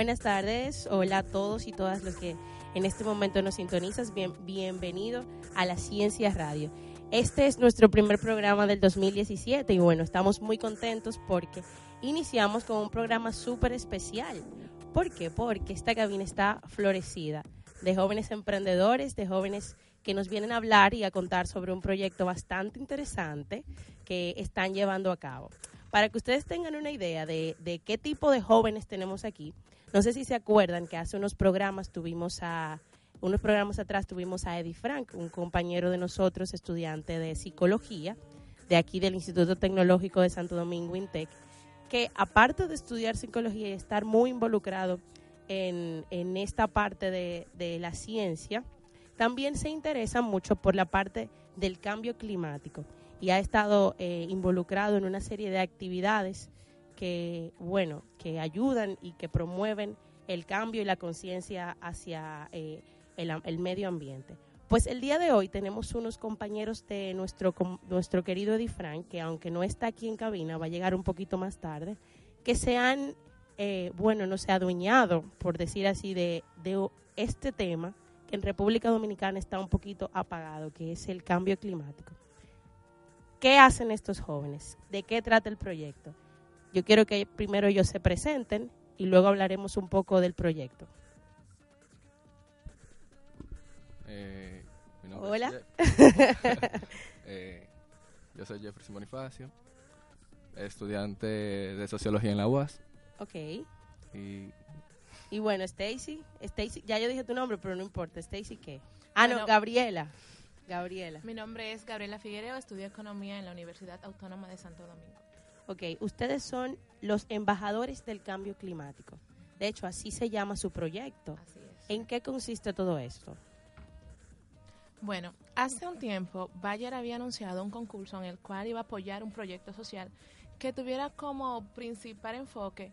Buenas tardes, hola a todos y todas los que en este momento nos sintonizas. Bien, bienvenido a la Ciencia Radio. Este es nuestro primer programa del 2017 y bueno, estamos muy contentos porque iniciamos con un programa súper especial. ¿Por qué? Porque esta cabina está florecida de jóvenes emprendedores, de jóvenes que nos vienen a hablar y a contar sobre un proyecto bastante interesante que están llevando a cabo. Para que ustedes tengan una idea de, de qué tipo de jóvenes tenemos aquí, no sé si se acuerdan que hace unos programas tuvimos a unos programas atrás tuvimos a Eddie Frank, un compañero de nosotros, estudiante de psicología, de aquí del Instituto Tecnológico de Santo Domingo, INTEC, que aparte de estudiar psicología y estar muy involucrado en, en esta parte de, de, la ciencia, también se interesa mucho por la parte del cambio climático y ha estado eh, involucrado en una serie de actividades que, bueno, que ayudan y que promueven el cambio y la conciencia hacia eh, el, medio ambiente. Pues el día de hoy tenemos unos compañeros de nuestro, nuestro querido Eddie Frank, que aunque no está aquí en cabina, va a llegar un poquito más tarde, que se han, eh, bueno, no se ha adueñado, por decir así, de, de este tema que en República Dominicana está un poquito apagado, que es el cambio climático. ¿Qué hacen estos jóvenes? ¿De qué trata el proyecto? Yo quiero que primero ellos se presenten y luego hablaremos un poco del proyecto. Eh, Hola. eh, yo soy Jefferson Bonifacio, estudiante de Sociología en la UAS. Ok. Y, y bueno, Stacy, Stacy, ya yo dije tu nombre, pero no importa. Stacy, ¿qué? Ah, Bueno. no, Gabriela. Gabriela. Mi nombre es Gabriela Figuereo, estudio Economía en la Universidad Autónoma de Santo Domingo. Ok, ustedes son los embajadores del cambio climático. De hecho, así se llama su proyecto. Así es. ¿En qué consiste todo esto? Bueno, hace un tiempo Bayer había anunciado un concurso en el cual iba a apoyar un proyecto social que tuviera como principal enfoque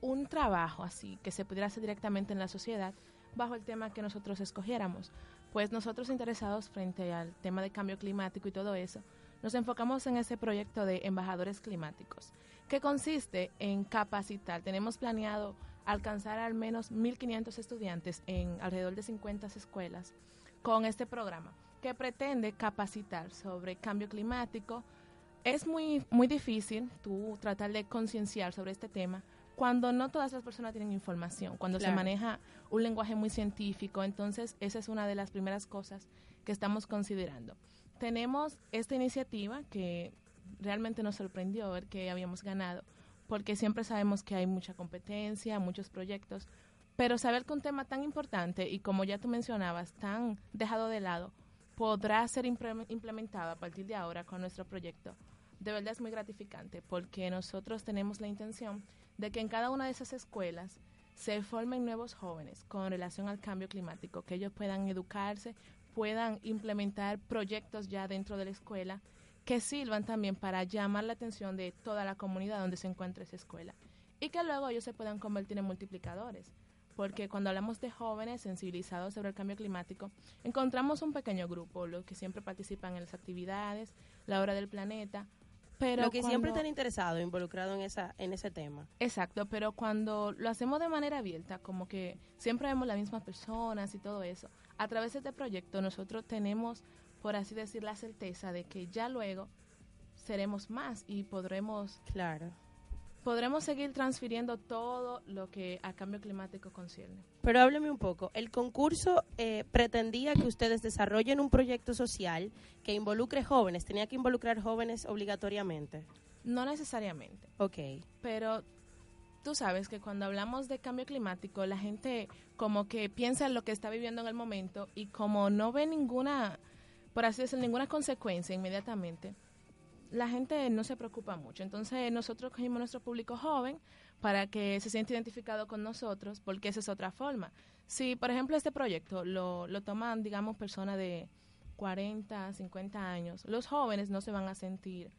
un trabajo así que se pudiera hacer directamente en la sociedad bajo el tema que nosotros escogiéramos. Pues nosotros interesados frente al tema de cambio climático y todo eso, nos enfocamos en ese proyecto de embajadores climáticos, que consiste en capacitar. Tenemos planeado alcanzar al menos 1.500 estudiantes en alrededor de 50 escuelas con este programa, que pretende capacitar sobre cambio climático. Es muy, muy difícil tú tratar de concienciar sobre este tema cuando no todas las personas tienen información, cuando Claro. se maneja un lenguaje muy científico. Entonces, esa es una de las primeras cosas que estamos considerando. Tenemos esta iniciativa que realmente nos sorprendió ver que habíamos ganado, porque siempre sabemos que hay mucha competencia, muchos proyectos, pero saber que un tema tan importante y como ya tú mencionabas, tan dejado de lado, podrá ser implementado a partir de ahora con nuestro proyecto, de verdad es muy gratificante, porque nosotros tenemos la intención de que en cada una de esas escuelas se formen nuevos jóvenes con relación al cambio climático, que ellos puedan educarse, puedan implementar proyectos ya dentro de la escuela que sirvan también para llamar la atención de toda la comunidad donde se encuentra esa escuela y que luego ellos se puedan convertir en multiplicadores. Porque cuando hablamos de jóvenes sensibilizados sobre el cambio climático, encontramos un pequeño grupo, los que siempre participan en las actividades, la hora del planeta, pero Lo que siempre están interesados, involucrados en, esa, en ese tema. Exacto, pero cuando lo hacemos de manera abierta, como que siempre vemos las mismas personas y todo eso, a través de este proyecto nosotros tenemos, por así decir, la certeza de que ya luego seremos más y podremos, Claro. podremos seguir transfiriendo todo lo que a cambio climático concierne. Pero hábleme un poco. El concurso eh, pretendía que ustedes desarrollen un proyecto social que involucre jóvenes. Tenía que involucrar jóvenes obligatoriamente. No necesariamente, Ok. pero tú sabes que cuando hablamos de cambio climático, la gente como que piensa en lo que está viviendo en el momento y como no ve ninguna por así decirlo, ninguna consecuencia inmediatamente, la gente no se preocupa mucho. Entonces nosotros cogimos nuestro público joven para que se sienta identificado con nosotros, porque esa es otra forma. Si, por ejemplo, este proyecto lo, lo toman, digamos, personas de 40, 50 años, los jóvenes no se van a sentir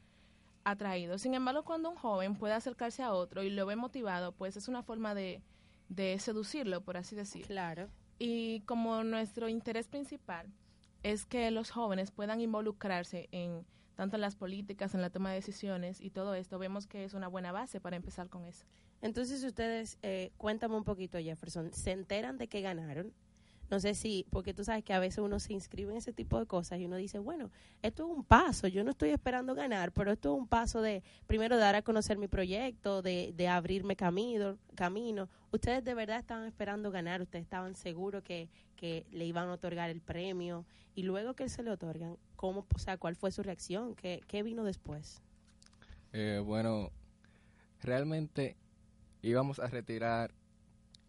atraídos. Sin embargo, cuando un joven puede acercarse a otro y lo ve motivado, pues es una forma de, de seducirlo, por así decir. Claro. Y como nuestro interés principal es que los jóvenes puedan involucrarse en tanto en las políticas, en la toma de decisiones y todo esto, vemos que es una buena base para empezar con eso. Entonces ustedes, eh, cuéntame un poquito, Jefferson, ¿se enteran de que ganaron? No sé si, porque tú sabes que a veces uno se inscribe en ese tipo de cosas y uno dice, bueno, esto es un paso, yo no estoy esperando ganar, pero esto es un paso de, primero, dar a conocer mi proyecto, de, de abrirme camino, camino. Ustedes de verdad estaban esperando ganar, ustedes estaban seguros que, que le iban a otorgar el premio y luego que se le otorgan, ¿cómo, o sea, cuál fue su reacción? ¿Qué, qué vino después? Eh, bueno, realmente íbamos a retirar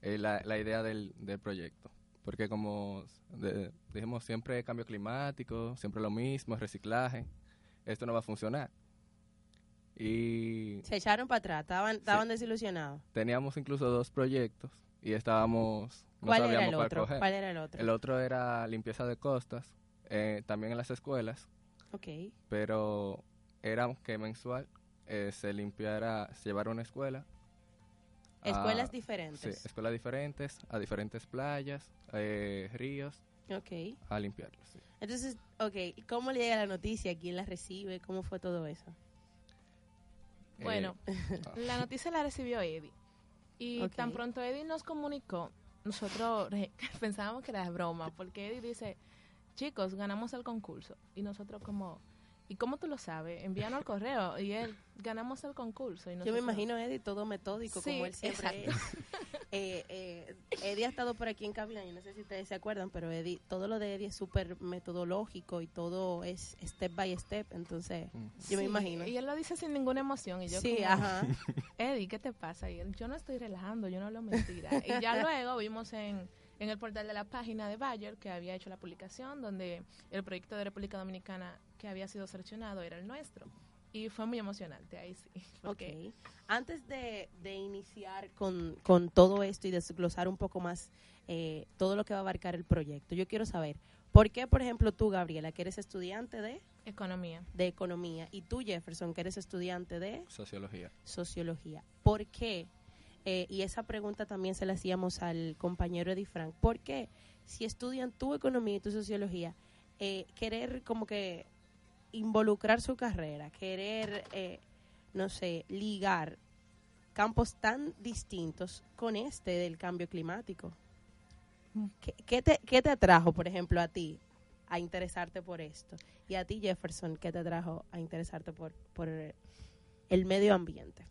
eh, la, la, idea del, del, proyecto, porque como de, dijimos, siempre cambio climático, siempre lo mismo, reciclaje, esto no va a funcionar. Y se echaron para atrás, estaban, estaban sí, desilusionados. Teníamos incluso dos proyectos y estábamos... No ¿Cuál era el otro? ¿Cuál era el otro? El otro era limpieza de costas, eh, también en las escuelas. Ok. Pero era que mensual eh, se limpiara, se llevara una escuela Escuelas a, diferentes. Sí, escuelas diferentes, a diferentes playas, eh, ríos. Ok. A limpiarlos. Sí. Entonces, ok, ¿cómo le llega la noticia? ¿Quién la recibe? ¿Cómo fue todo eso? Bueno, eh, la noticia la recibió Eddie. Y okay. tan pronto Eddie nos comunicó, nosotros pensábamos que era broma, porque Eddie dice, chicos, ganamos el concurso. Y nosotros como, ¿y cómo tú lo sabes? Envíanos al correo. Y él, ganamos el concurso. Y Yo me imagino Eddie todo metódico, sí, como él siempre exacto. es. eh, eh, Eddie ha estado por aquí en cabina, yo no sé si ustedes se acuerdan, pero Eddie, todo lo de Eddie es súper metodológico y todo es step by step, entonces mm. yo sí, me imagino. Y él lo dice sin ninguna emoción. Y yo sí, como, ajá. Eddie, ¿qué te pasa? Y él, yo no estoy relajando, yo no hablo mentira. y ya luego vimos en en el portal de la página de Bayer que había hecho la publicación donde el proyecto de República Dominicana que había sido seleccionado era el nuestro. Y fue muy emocionante ahí sí. Porque... Ok. Antes de, de iniciar con, con, todo esto y desglosar un poco más eh, todo lo que va a abarcar el proyecto, yo quiero saber, ¿por qué, por ejemplo, tú, Gabriela, que eres estudiante de... Economía. De economía. Y tú, Jefferson, que eres estudiante de... Sociología. Sociología. ¿Por qué? Eh, y esa pregunta también se la hacíamos al compañero Eddie Frank. ¿Por qué si estudian tu economía y tu sociología, eh, querer como que involucrar su carrera, querer, eh, no sé, ligar campos tan distintos con este del cambio climático? ¿Qué, qué, te, ¿Qué te atrajo, por ejemplo, a ti a interesarte por esto? Y a ti, Jefferson, ¿qué te atrajo a interesarte por, por el medio ambiente?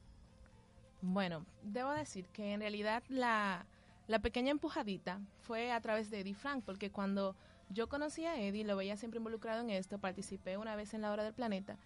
Bueno, debo decir que en realidad la, la, pequeña empujadita fue a través de Eddie Frank, porque cuando yo conocí a Eddie, lo veía siempre involucrado en esto, participé una vez en la hora del planeta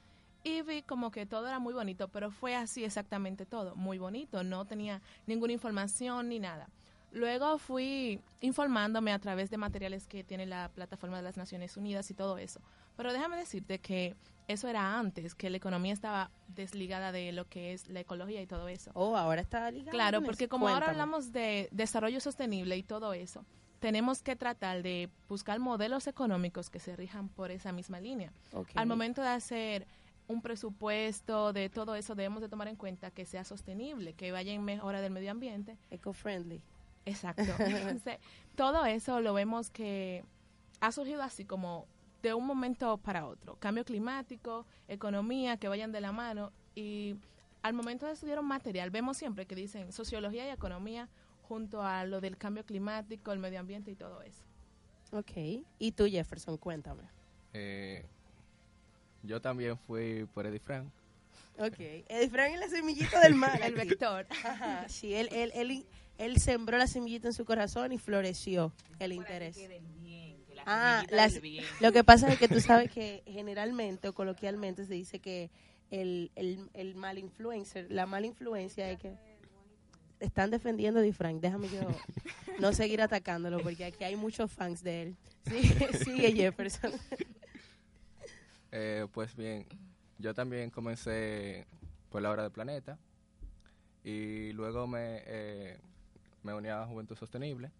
y vi como que todo era muy bonito, pero fue así exactamente todo, muy bonito, no tenía ninguna información ni nada. Luego fui informándome a través de materiales que tiene la plataforma de las Naciones Unidas y todo eso. Pero déjame decirte que eso era antes, que la economía estaba desligada de lo que es la ecología y todo eso. Oh, ahora está ligada. Claro, porque como Cuéntame. ahora hablamos de desarrollo sostenible y todo eso, tenemos que tratar de buscar modelos económicos que se rijan por esa misma línea. Okay. Al momento de hacer un presupuesto de todo eso, debemos de tomar en cuenta que sea sostenible, que vaya en mejora del medio ambiente. Eco-friendly. Exacto. Entonces, todo eso lo vemos que ha surgido así como de un momento para otro. Cambio climático, economía, que vayan de la mano. Y al momento de estudiar un material, vemos siempre que dicen sociología y economía junto a lo del cambio climático, el medio ambiente y todo eso. Ok. ¿Y tú, Jefferson? Cuéntame. Eh, yo también fui por Eddie Frank. Ok. Eddie Frank es la semillita del mal. el vector. Ajá, sí, él, él, él, él, sembró la semillita en su corazón y floreció el interés. Ah, las, lo que pasa es que tú sabes que generalmente o coloquialmente se dice que el, el, el mal influencer, la mala influencia es que están defendiendo a Di Frank. Déjame yo no seguir atacándolo porque aquí hay muchos fans de él. Sí, sigue Jefferson. Eh, pues bien, yo también comencé por la hora del planeta y luego me, eh, me uní a Juventud Sostenible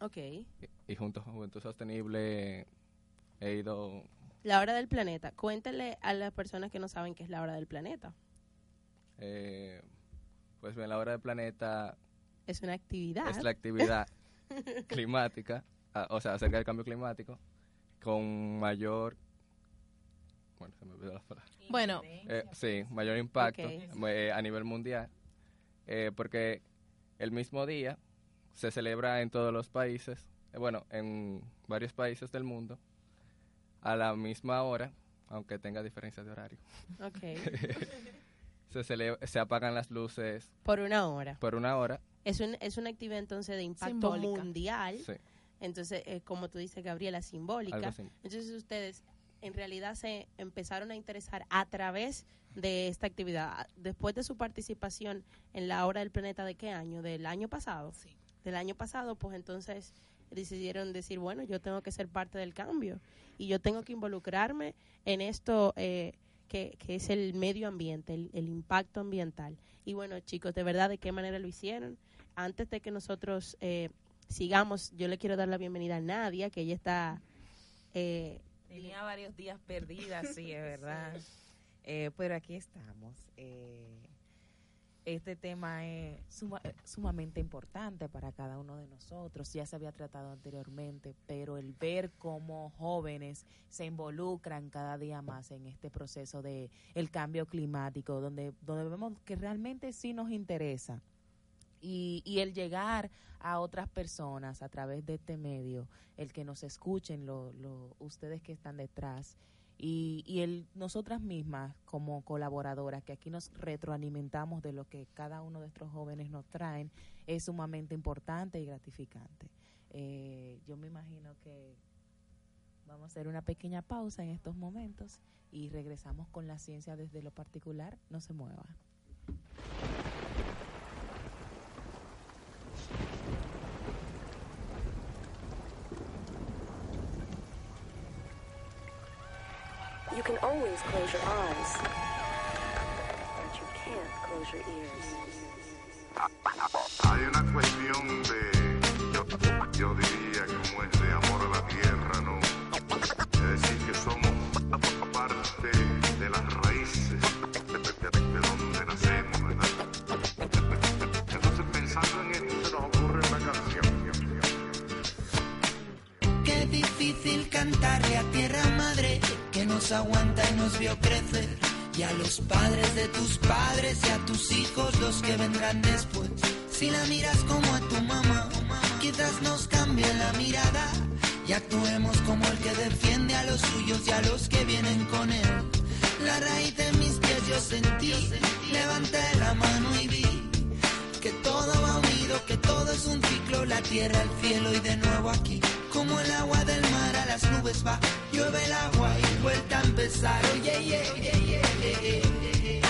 Ok. y, y junto a Juventud Sostenible he ido La hora del planeta. Cuéntale a las personas que no saben qué es la hora del planeta. Eh, pues bien, la hora del planeta Es una actividad. es la actividad climática, ah, o sea, acerca del cambio climático, con mayor, bueno, se me olvidó la palabra. Bueno, Eh, sí, mayor impacto Ok. eh, a nivel mundial, eh, porque el mismo día se celebra en todos los países, eh, bueno, en varios países del mundo, a la misma hora, aunque tenga diferencias de horario. Ok. Se, celebra- se apagan las luces Por una hora. por una hora. Es, un, es una actividad entonces de impacto Simbólica. mundial. Sí, Entonces, eh, como tú dices, Gabriela, simbólica. algo así. Entonces ustedes en realidad se empezaron a interesar a través de esta actividad. Después de su participación en la hora del planeta de qué año? Del año pasado. Sí. Del año pasado, pues entonces decidieron decir, bueno, yo tengo que ser parte del cambio y yo tengo que involucrarme en esto eh, que, que es el medio ambiente, el, el impacto ambiental. Y bueno, chicos, de verdad, ¿de qué manera lo hicieron? Antes de que nosotros eh, sigamos, yo le quiero dar la bienvenida a Nadia, que ella está... eh, Tenía varios días perdidas, sí, es verdad. Eh, pero aquí estamos. Eh, este tema es eh, sumamente importante para cada uno de nosotros. Ya se había tratado anteriormente, pero el ver cómo jóvenes se involucran cada día más en este proceso de el cambio climático, donde, donde vemos que realmente sí nos interesa. Y, y el llegar a otras personas a través de este medio, el que nos escuchen, lo, lo, ustedes que están detrás, y, y el nosotras mismas como colaboradoras, que aquí nos retroalimentamos de lo que cada uno de estos jóvenes nos traen, es sumamente importante y gratificante. Eh, yo me imagino que vamos a hacer una pequeña pausa en estos momentos y regresamos con la ciencia desde lo particular. No se mueva. Always close your eyes, but you can't close your ears. Hay una cuestión de, yo, yo diría como es de amor a la tierra, ¿no? Es decir, que somos parte de las raíces de, de- de donde nacemos, ¿verdad? Entonces, pensando en esto, se nos ocurre una canción. Qué difícil cantarle a tierra madre que nos aguanta y nos vio crecer. Y a los padres de tus padres y a tus hijos los que vendrán después. Si la miras como a tu mamá, quizás nos cambie la mirada y actuemos como el que defiende a los suyos y a los que vienen con él. La raíz de mis pies yo sentí, levanté la mano y vi tierra, el cielo y de nuevo aquí. Como el agua del mar a las nubes va, llueve el agua y vuelta a empezar. Oye, oye, oye, oye, oye,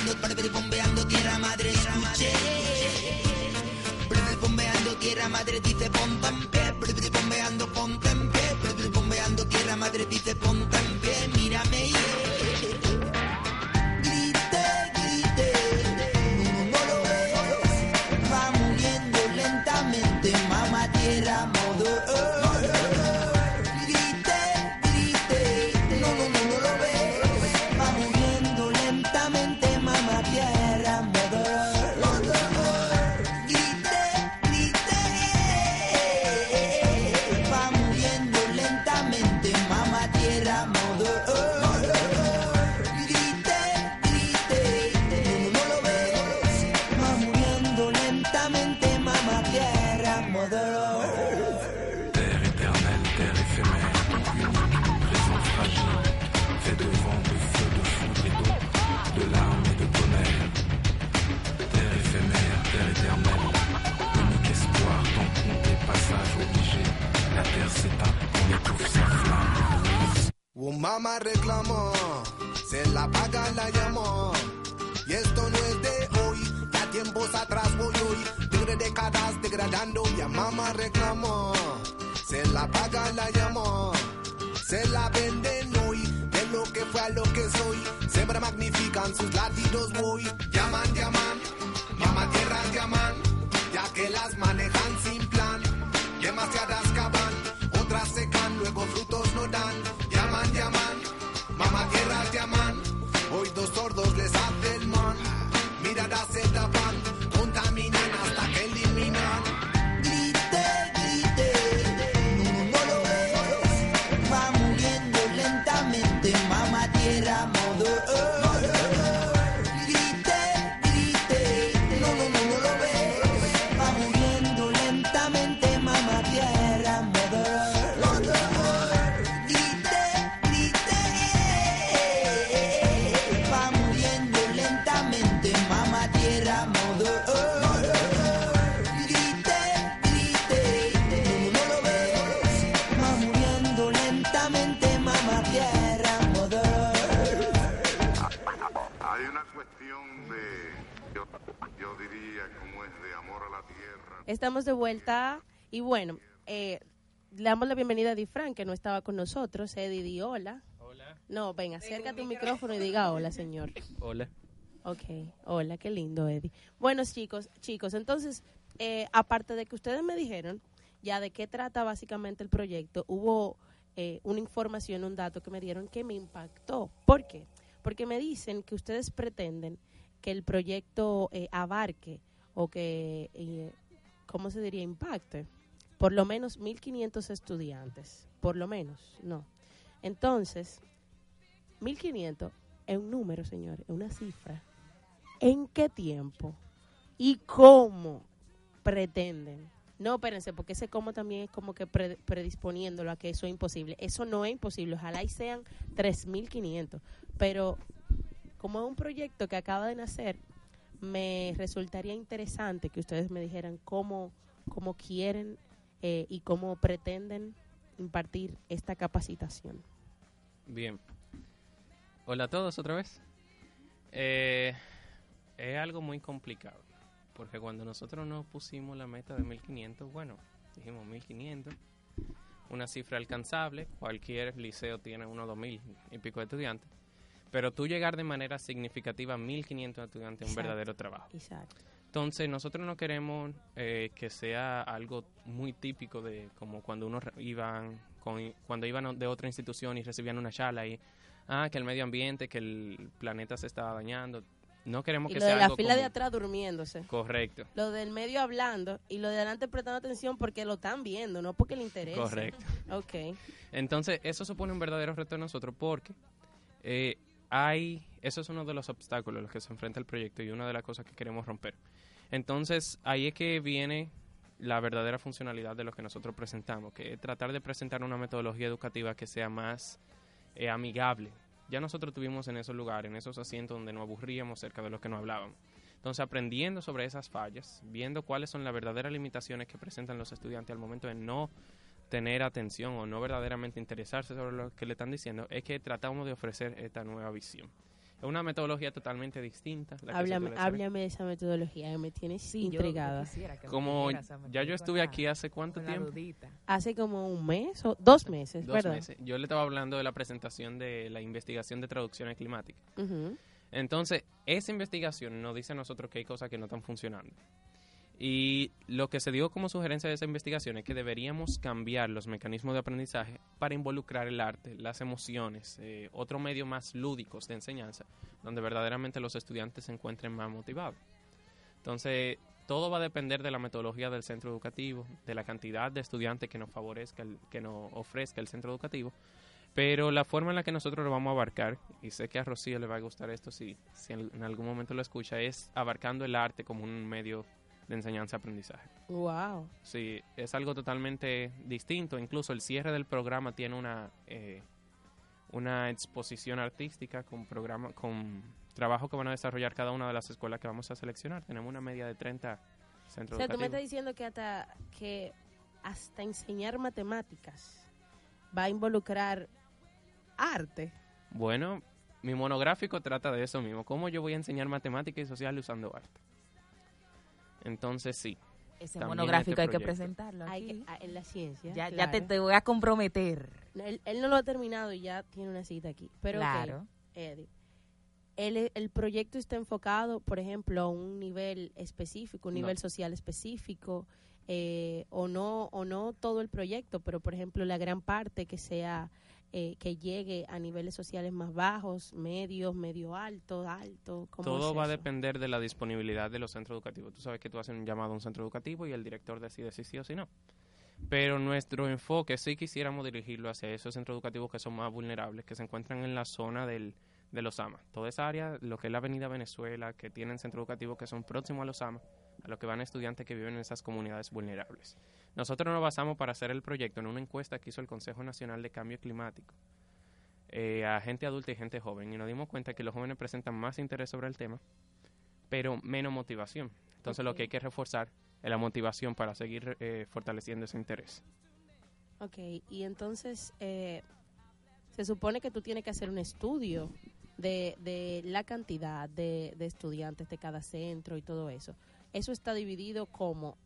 Tierra madre dice ponte en pie, bombeando ponte en pie, bombeando tierra madre dice ponte mamá Estamos de vuelta y bueno, eh, le damos la bienvenida a Di Frank, que no estaba con nosotros. Eddie, di hola. Hola. No, ven, acércate un micrófono y diga hola, señor. Hola. Ok, hola, qué lindo, Eddie. Bueno, chicos, chicos, entonces, eh, aparte de que ustedes me dijeron ya de qué trata básicamente el proyecto, hubo eh, una información, un dato que me dieron que me impactó. ¿Por qué? Porque me dicen que ustedes pretenden que el proyecto eh, abarque o que, eh, ¿cómo se diría? Impacte por lo menos 1.500 estudiantes. Por lo menos, no. Entonces, 1.500 es un número, señor, es una cifra. ¿En qué tiempo y cómo pretenden? No, espérense, porque ese cómo también es como que pre- predisponiéndolo a que eso es imposible. Eso no es imposible, ojalá y sean 3.500. Pero como es un proyecto que acaba de nacer, me resultaría interesante que ustedes me dijeran cómo, cómo quieren eh, y cómo pretenden impartir esta capacitación. Bien. Hola a todos otra vez. Eh, es algo muy complicado, porque cuando nosotros nos pusimos la meta de 1500, bueno, dijimos 1500, una cifra alcanzable, cualquier liceo tiene unos 2000 y pico de estudiantes, pero tú llegar de manera significativa a 1500 estudiantes es un verdadero trabajo. Exacto. Entonces, nosotros no queremos eh, que sea algo muy típico de como cuando uno iban con, cuando iban de otra institución y recibían una charla y ah, que el medio ambiente, que el planeta se estaba dañando. No queremos Y que lo sea de la algo fila de atrás durmiéndose. Correcto, Lo del medio hablando y lo de adelante prestando atención porque lo están viendo, no porque le interesa. correcto. Ok. Entonces, eso supone un verdadero reto de nosotros porque eh, hay, eso es uno de los obstáculos a los que se enfrenta el proyecto y una de las cosas que queremos romper. Entonces, ahí es que viene la verdadera funcionalidad de lo que nosotros presentamos, que es tratar de presentar una metodología educativa que sea más eh, amigable. Ya nosotros tuvimos en esos lugares, en esos asientos donde nos aburríamos cerca de lo que no hablábamos. Entonces, aprendiendo sobre esas fallas, viendo cuáles son las verdaderas limitaciones que presentan los estudiantes al momento de no tener atención o no verdaderamente interesarse sobre lo que le están diciendo, es que tratamos de ofrecer esta nueva visión. Es una metodología totalmente distinta. la Háblame, de esa metodología que me tienes Sí, intrigada. que Como ya yo estuve la- aquí hace cuánto tiempo, dudita. Hace como un mes o dos meses, dos ¿verdad? meses, yo le estaba hablando de la presentación de la investigación de traducciones climáticas. Entonces, esa investigación nos dice a nosotros que hay cosas que no están funcionando. Y lo que se dio como sugerencia de esa investigación es que deberíamos cambiar los mecanismos de aprendizaje para involucrar el arte, las emociones, eh, otro medio más lúdicos de enseñanza, donde verdaderamente los estudiantes se encuentren más motivados. Entonces, todo va a depender de la metodología del centro educativo, de la cantidad de estudiantes que nos favorezca, que nos ofrezca el centro educativo, pero la forma en la que nosotros lo vamos a abarcar, y sé que a Rocío le va a gustar esto si, si en algún momento lo escucha, es abarcando el arte como un medio de enseñanza-aprendizaje. Wow. Sí, es algo totalmente distinto. Incluso el cierre del programa tiene una, eh, una exposición artística con, programa, con trabajo que van a desarrollar cada una de las escuelas que vamos a seleccionar. Tenemos una media de 30 O centros sea, tú me educativos. estás diciendo que hasta, que hasta enseñar matemáticas va a involucrar arte. Bueno, mi monográfico trata de eso mismo. ¿Cómo yo voy a enseñar matemática y social usando arte? Entonces, sí. Ese también monográfico este hay que presentarlo Hay aquí. que- en la ciencia. ya, ya te, voy a comprometer. Él, él no lo ha terminado y ya tiene una cita aquí. Pero claro. Eddie, el, el proyecto está enfocado, por ejemplo, a un nivel específico, un No. nivel social específico, eh, o no o no todo el proyecto, pero por ejemplo la gran parte que sea eh, que llegue a niveles sociales más bajos, medios, medio alto, alto. ¿cómo Todo es va a depender de la disponibilidad de los centros educativos. Tú sabes que tú haces un llamado a un centro educativo y el director decide si sí o si no. Pero nuestro enfoque sí quisiéramos dirigirlo hacia esos centros educativos que son más vulnerables, que se encuentran en la zona del, de los AMA. Toda esa área, lo que es la Avenida Venezuela, que tienen centros educativos que son próximos a los AMA, a los que van estudiantes que viven en esas comunidades vulnerables. Nosotros nos basamos para hacer el proyecto en una encuesta que hizo el Consejo Nacional de Cambio Climático eh, a gente adulta y gente joven y nos dimos cuenta que los jóvenes presentan más interés sobre el tema, pero menos motivación. Entonces lo que hay que reforzar es la motivación para seguir eh, fortaleciendo ese interés. Ok, y entonces eh, se supone que tú tienes que hacer un estudio de, de la cantidad de, de estudiantes de cada centro y todo eso. Eso está dividido como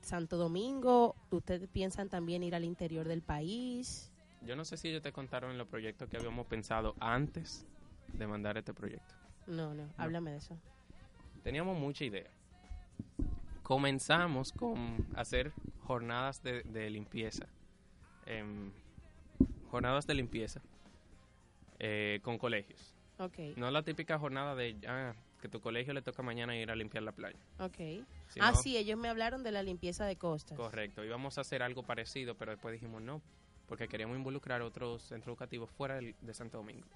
Santo Domingo, ustedes piensan también ir al interior del país. Yo no sé si ellos te contaron en los proyectos que habíamos pensado antes de mandar este proyecto. No, no, háblame de eso. Teníamos mucha idea. Comenzamos con hacer jornadas de, de limpieza. em, jornadas de limpieza eh, con colegios. Ok, No la típica jornada de ah, que tu colegio le toca mañana ir a limpiar la playa. ok. Ah, sí, ellos me hablaron de la limpieza de costas. Correcto, íbamos a hacer algo parecido, pero después dijimos no, porque queríamos involucrar otros centros educativos fuera de Santo Domingo.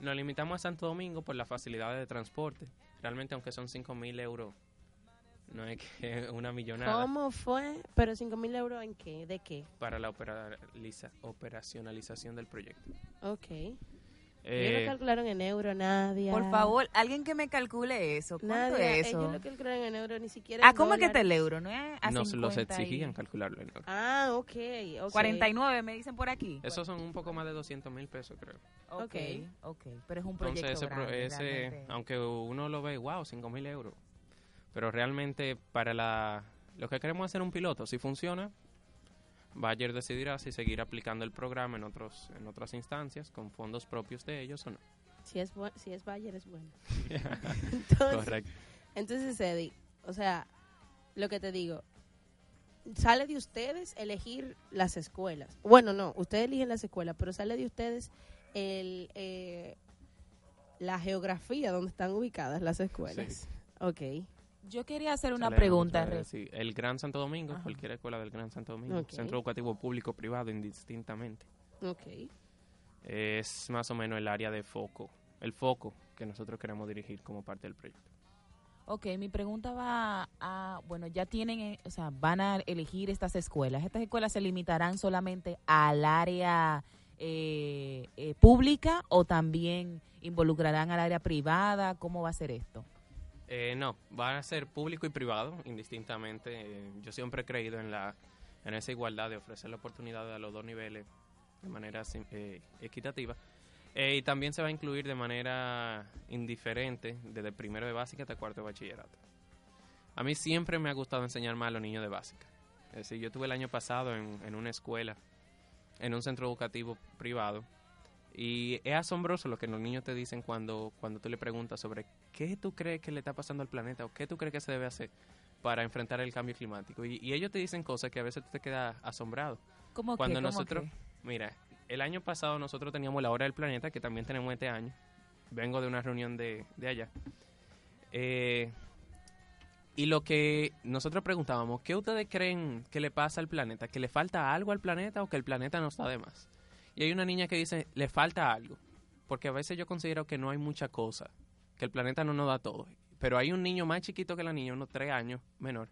Nos limitamos a Santo Domingo por las facilidades de transporte. Realmente, aunque son 5 mil euros, no es que una millonada ¿Cómo fue? ¿Pero cinco mil euros en qué? ¿De qué? para la operacionalización del proyecto. Ok. Ellos Eh, lo calcularon en euro, Nadia. Por favor, alguien que me calcule eso. ¿Cuánto Nadia, es eso? ellos lo calcularon en euro, ni siquiera Ah, ¿cómo es que está el euro? ¿No es a nos los 50 y- exigían calcularlo. en euros. Ah, ok. okay. 49 me dicen por aquí. Esos son un poco más de 200 mil pesos, creo. Ok, ok. Pero es un Entonces, proyecto ese, pro- grande, ese realmente. aunque uno lo ve, wow, 5 mil euros. Pero realmente, para la, lo que queremos hacer un piloto, si funciona, Bayer decidirá si seguir aplicando el programa en, otros, en otras instancias con fondos propios de ellos o no. Si es, bu- si es Bayer, es bueno. Entonces, Correcto. entonces, Eddie, o sea, lo que te digo, sale de ustedes elegir las escuelas. Bueno, no, ustedes eligen las escuelas, pero sale de ustedes el, eh, la geografía donde están ubicadas las escuelas. Ok, Yo quería hacer una pregunta. sí, el Gran Santo Domingo, Ajá. cualquier escuela del Gran Santo Domingo, centro educativo público, privado, indistintamente. ok. Es más o menos el área de foco, el foco que nosotros queremos dirigir como parte del proyecto. Ok, mi pregunta va a, bueno, ya tienen, eh, o sea, van a elegir estas escuelas. ¿Estas escuelas se limitarán solamente al área eh, eh, pública o también involucrarán al área privada? ¿Cómo va a ser esto? Eh, no, va a ser público y privado, indistintamente. Eh, yo siempre he creído en la en esa igualdad de ofrecer la oportunidad a los dos niveles de manera eh, equitativa. Eh, y también se va a incluir de manera indiferente desde primero de básica hasta cuarto de bachillerato. A mí siempre me ha gustado enseñar más a los niños de básica. Es decir, yo estuve el año pasado en, en una escuela, en un centro educativo privado, y es asombroso lo que los niños te dicen cuando, cuando tú le preguntas sobre qué tú crees que le está pasando al planeta o qué tú crees que se debe hacer para enfrentar el cambio climático. Y, y ellos te dicen cosas que a veces tú te quedas asombrado. ¿Cómo Cuando que, nosotros, mira, el año pasado nosotros teníamos la hora del planeta, que también tenemos este año. Vengo de una reunión de, de allá. Eh, y lo que nosotros preguntábamos, ¿qué ustedes creen que le pasa al planeta? ¿Que le falta algo al planeta o que el planeta no está de más? Y hay una niña que dice, le falta algo. Porque a veces yo considero que no hay mucha cosa, que el planeta no nos da todo. Pero hay un niño más chiquito que la niña, unos tres años menor,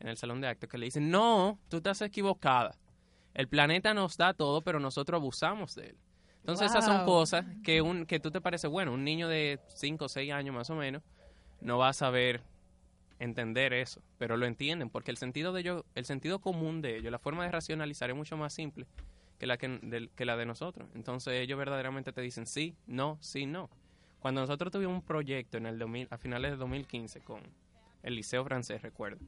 en el salón de actos, que le dice, no, tú estás equivocada. El planeta nos da todo, pero nosotros abusamos de él. Entonces esas son cosas que, un, que tú te parece, bueno, un niño de 5 o 6 años más o menos no va a saber entender eso, pero lo entienden porque el sentido de ello, el sentido común de ello, la forma de racionalizar es mucho más simple que la, que, que la de nosotros. Entonces ellos verdaderamente te dicen sí, no, sí, no. Cuando nosotros tuvimos un proyecto en el 2000, a finales de 2015 con el Liceo Francés, recuerdo,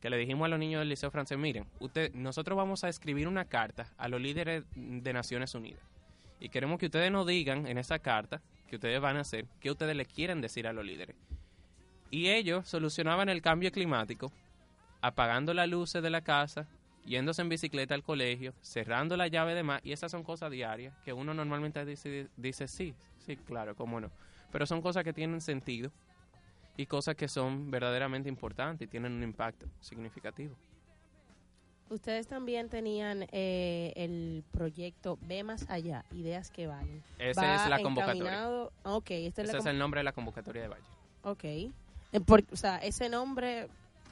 que le dijimos a los niños del Liceo Francés, miren, usted, nosotros vamos a escribir una carta a los líderes de Naciones Unidas. Y queremos que ustedes nos digan en esa carta que ustedes van a hacer, qué ustedes le quieren decir a los líderes. Y ellos solucionaban el cambio climático apagando las luces de la casa, yéndose en bicicleta al colegio, cerrando la llave de más, y esas son cosas diarias que uno normalmente dice, dice sí, sí, claro, cómo no. Pero son cosas que tienen sentido y cosas que son verdaderamente importantes y tienen un impacto significativo. Ustedes también tenían eh, el proyecto Ve Más Allá, Ideas que Valen. Esa Va es la convocatoria. encaminado- ah, Ok, esta es Ese la es el nombre de la convocatoria de Valle. Ok. Eh, por- o sea, ese nombre,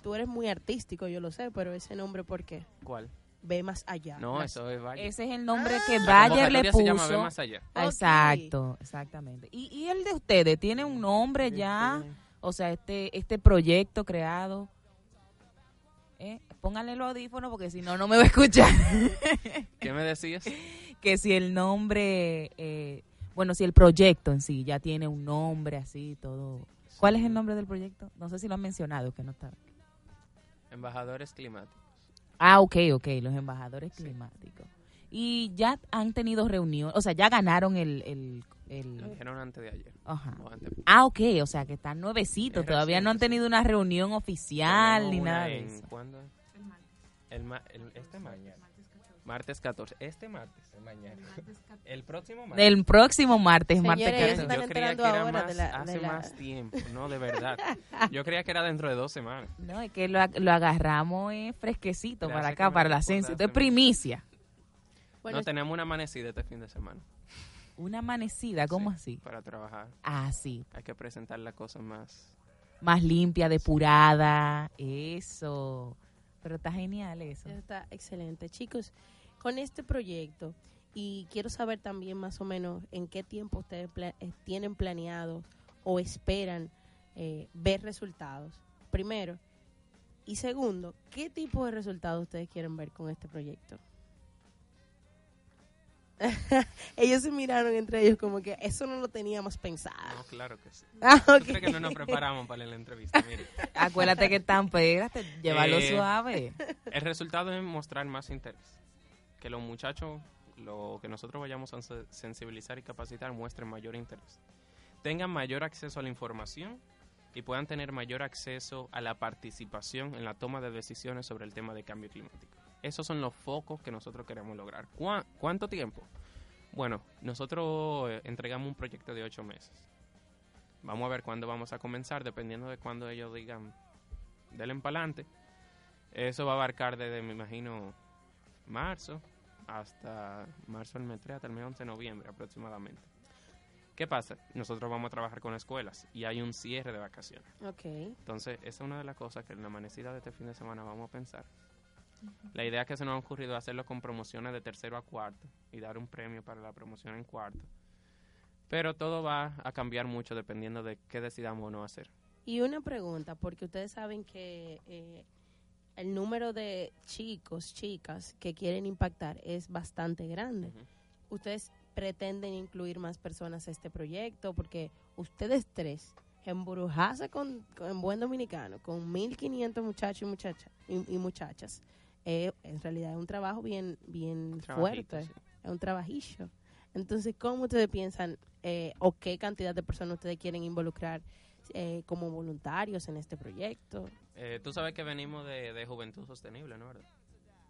tú eres muy artístico, yo lo sé, pero ese nombre, ¿por qué? ¿Cuál? Ve más allá. No, Las- eso es Valle. Ese es el nombre que La Bayer le convocatoria puso. se llama Ve Más Allá. Ah, Exacto, exactamente. ¿Y, y el de ustedes tiene un nombre ya? O sea, este este proyecto creado. ¿Eh? Pónganle los audífonos porque si no, no me va a escuchar. ¿Qué me decías? que si el nombre, eh, bueno, si el proyecto en sí ya tiene un nombre así, todo. ¿Cuál es el nombre del proyecto? No sé si lo han mencionado, que no está. Embajadores climáticos. Ah, ok, ok, los embajadores climáticos. Y ya han tenido reunión, o sea, ya ganaron el... el, el- Lo dijeron antes de ayer. Ajá. o antes- Ah, ok, o sea, que están nuevecitos, Es todavía no han sí. tenido una reunión oficial Tenemos ni nada de en- eso. ¿Cuándo? El, ma- el- este mañana. Martes 14. Este martes. mañana. El próximo martes. El próximo martes, martes Señores, ellos 14. están Yo creía que era más, de la- hace de la- más tiempo. No, de verdad. Yo creía que era dentro de dos semanas. No, es que lo, lo agarramos eh, fresquecito Gracias para acá, para la ciencia. Esto es primicia. Bueno, no, tenemos una amanecida este fin de semana. Una amanecida, ¿cómo Sí, así? Para trabajar. Ah, sí. Hay que presentar la cosa más. Más limpia, depurada. Eso. Pero está genial eso. Está excelente. Chicos, con este proyecto, y quiero saber también más o menos en qué tiempo ustedes pla- eh, tienen planeado o esperan eh, ver resultados, primero. Y segundo, ¿qué tipo de resultados ustedes quieren ver con este proyecto? ellos se miraron entre ellos como que eso no lo teníamos pensado. No, claro que sí. Ah, ¿Tú ok. crees que no nos preparamos para la entrevista? Mire. Acuérdate que están pégate, llévalo Eh, suave. El resultado es mostrar más interés. Que los muchachos, lo que nosotros vayamos a se- sensibilizar y capacitar, muestren mayor interés. Tengan mayor acceso a la información y puedan tener mayor acceso a la participación en la toma de decisiones sobre el tema de cambio climático. Esos son los focos que nosotros queremos lograr. ¿Cuá- ¿Cuánto tiempo? Bueno, nosotros eh, entregamos un proyecto de ocho meses. Vamos a ver cuándo vamos a comenzar, dependiendo de cuándo ellos digan, denle para adelante. Eso va a abarcar desde, me imagino, marzo hasta marzo del mes 3, hasta el mes 11 de noviembre aproximadamente. ¿Qué pasa? Nosotros vamos a trabajar con escuelas y hay un cierre de vacaciones. Ok. Entonces, esa es una de las cosas que en la amanecida de este fin de semana vamos a pensar. La idea que se nos ha ocurrido es hacerlo con promociones de tercero a cuarto y dar un premio para la promoción en cuarto. Pero todo va a cambiar mucho dependiendo de qué decidamos o no hacer. Y una pregunta, porque ustedes saben que eh, el número de chicos, chicas que quieren impactar es bastante grande. ¿Ustedes pretenden incluir más personas a este proyecto? Porque ustedes tres, embrujarse con, con- en buen dominicano, con 1.500 muchachos y, muchachas y, y muchachas, eh, en realidad es un trabajo bien, bien fuerte, sí. es un trabajillo. Entonces, ¿cómo ustedes piensan eh, o qué cantidad de personas ustedes quieren involucrar eh, como voluntarios en este proyecto? Eh, tú sabes que venimos de, de Juventud Sostenible, ¿no? ¿Verdad?